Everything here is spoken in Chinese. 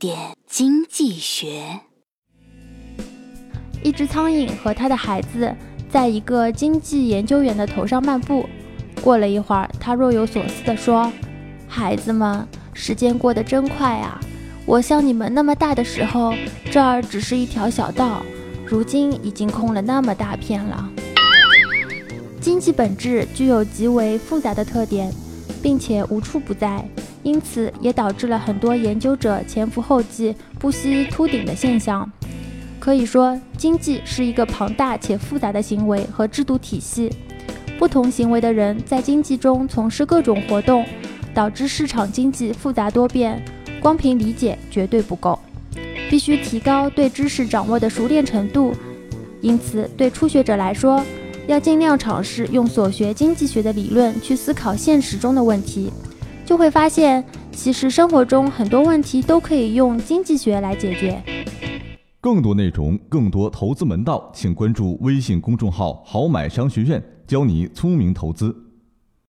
点经济学。一只苍蝇和它的孩子在一个经济研究员的头上漫步。过了一会儿，他若有所思地说：“孩子们，时间过得真快啊！我像你们那么大的时候，这儿只是一条小道，如今已经空了那么大片了。”经济本质具有极为复杂的特点，并且无处不在，因此也导致了很多研究者前赴后继、不惜秃顶的现象。可以说，经济是一个庞大且复杂的行为和制度体系。不同行为的人在经济中从事各种活动，导致市场经济复杂多变。光凭理解绝对不够，必须提高对知识掌握的熟练程度。因此，对初学者来说，要尽量尝试用所学经济学的理论去思考现实中的问题，就会发现，其实生活中很多问题都可以用经济学来解决。更多内容，更多投资门道，请关注微信公众号“好买商学院”，教你聪明投资。